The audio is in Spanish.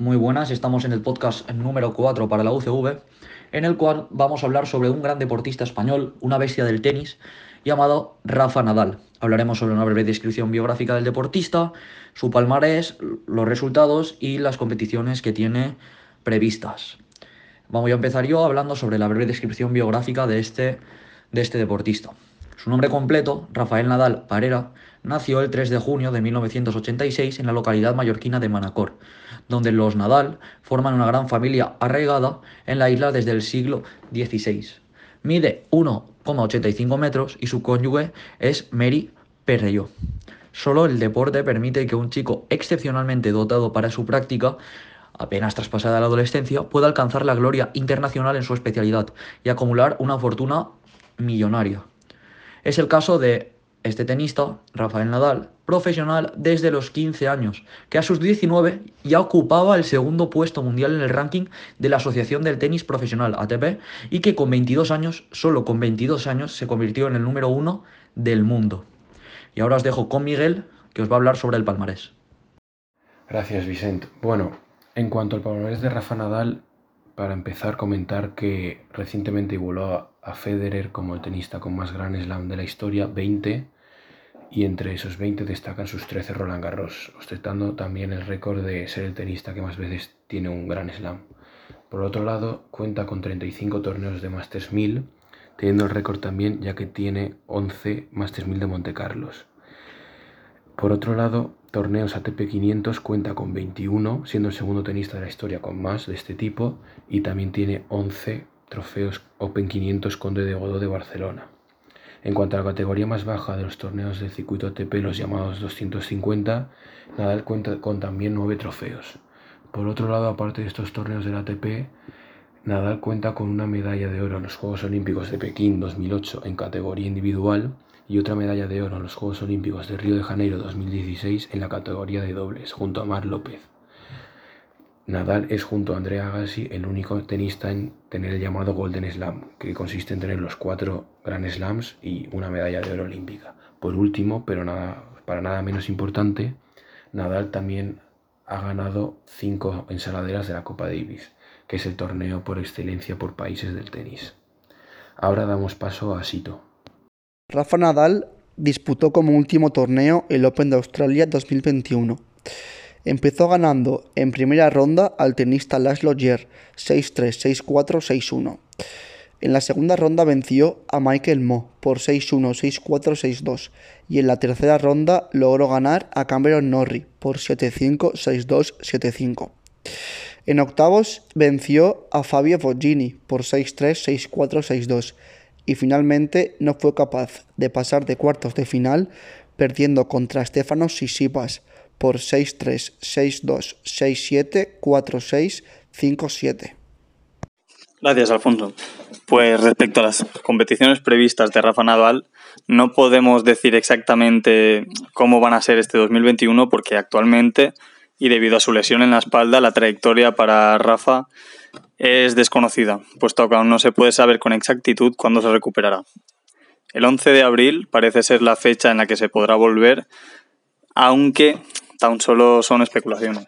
Muy buenas, estamos en el podcast número 4 para la UCV, en el cual vamos a hablar sobre un gran deportista español, una bestia del tenis, llamado Rafa Nadal. Hablaremos sobre una breve descripción biográfica del deportista, su palmarés, los resultados y las competiciones que tiene previstas. Vamos a empezar yo hablando sobre la breve descripción biográfica de este, de este deportista. Su nombre completo, Rafael Nadal Parera, nació el 3 de junio de 1986 en la localidad mallorquina de Manacor, donde los Nadal forman una gran familia arraigada en la isla desde el siglo XVI. Mide 1,85 metros y su cónyuge es Mary Perrelló. Solo el deporte permite que un chico excepcionalmente dotado para su práctica apenas traspasada la adolescencia, pueda alcanzar la gloria internacional en su especialidad y acumular una fortuna millonaria. Es el caso de este tenista, Rafael Nadal, profesional desde los 15 años, que a sus 19 ya ocupaba el segundo puesto mundial en el ranking de la Asociación del Tenis Profesional ATP y que con 22 años, solo con 22 años, se convirtió en el número uno del mundo. Y ahora os dejo con Miguel, que os va a hablar sobre el palmarés. Gracias, Vicente. Bueno, en cuanto al palmarés de Rafa Nadal, para empezar, comentar que recientemente igualó a Federer como el tenista con más Grand Slam de la historia, 20, y entre esos 20 destacan sus 13 Roland Garros, ostentando también el récord de ser el tenista que más veces tiene un Grand Slam. Por otro lado, cuenta con 35 torneos de Masters 1000, teniendo el récord también ya que tiene 11 Masters 1000 de Monte Carlos. Por otro lado, torneos ATP 500 cuenta con 21, siendo el segundo tenista de la historia con más de este tipo, y también tiene 11 trofeos Open 500 Conde de Godó de Barcelona. En cuanto a la categoría más baja de los torneos del circuito ATP, los llamados 250, Nadal cuenta con también 9 trofeos. Por otro lado, aparte de estos torneos del ATP, Nadal cuenta con una medalla de oro en los Juegos Olímpicos de Pekín 2008 en categoría individual y otra medalla de oro en los Juegos Olímpicos de Río de Janeiro 2016 en la categoría de dobles, junto a Mar López. Nadal es junto a Andrea Agassi el único tenista en tener el llamado Golden Slam, que consiste en tener los cuatro Grand Slams y una medalla de oro olímpica. Por último, pero para nada menos importante, Nadal también ha ganado cinco ensaladeras de la Copa Davis, que es el torneo por excelencia por países del tenis. Ahora damos paso a Sito. Rafa Nadal disputó como último torneo el Open de Australia 2021. Empezó ganando en primera ronda al tenista Laszlo Ger 6-3, 6-4, 6-1. En la segunda ronda venció a Michael Mo por 6-1, 6-4, 6-2 y en la tercera ronda logró ganar a Cameron Norrie por 7-5, 6-2, 7-5. En octavos venció a Fabio Foggini por 6-3, 6-4, 6-2 y finalmente no fue capaz de pasar de cuartos de final perdiendo contra Stefanos Sisipas por 6-3, 6-2, 6-7, 4-6, 5-7. Gracias, Alfonso. Pues respecto a las competiciones previstas de Rafa Nadal, no podemos decir exactamente cómo van a ser este 2021 porque actualmente, y debido a su lesión en la espalda, la trayectoria para Rafa es desconocida, puesto que aún no se puede saber con exactitud cuándo se recuperará. El 11 de abril parece ser la fecha en la que se podrá volver, aunque tan solo son especulaciones.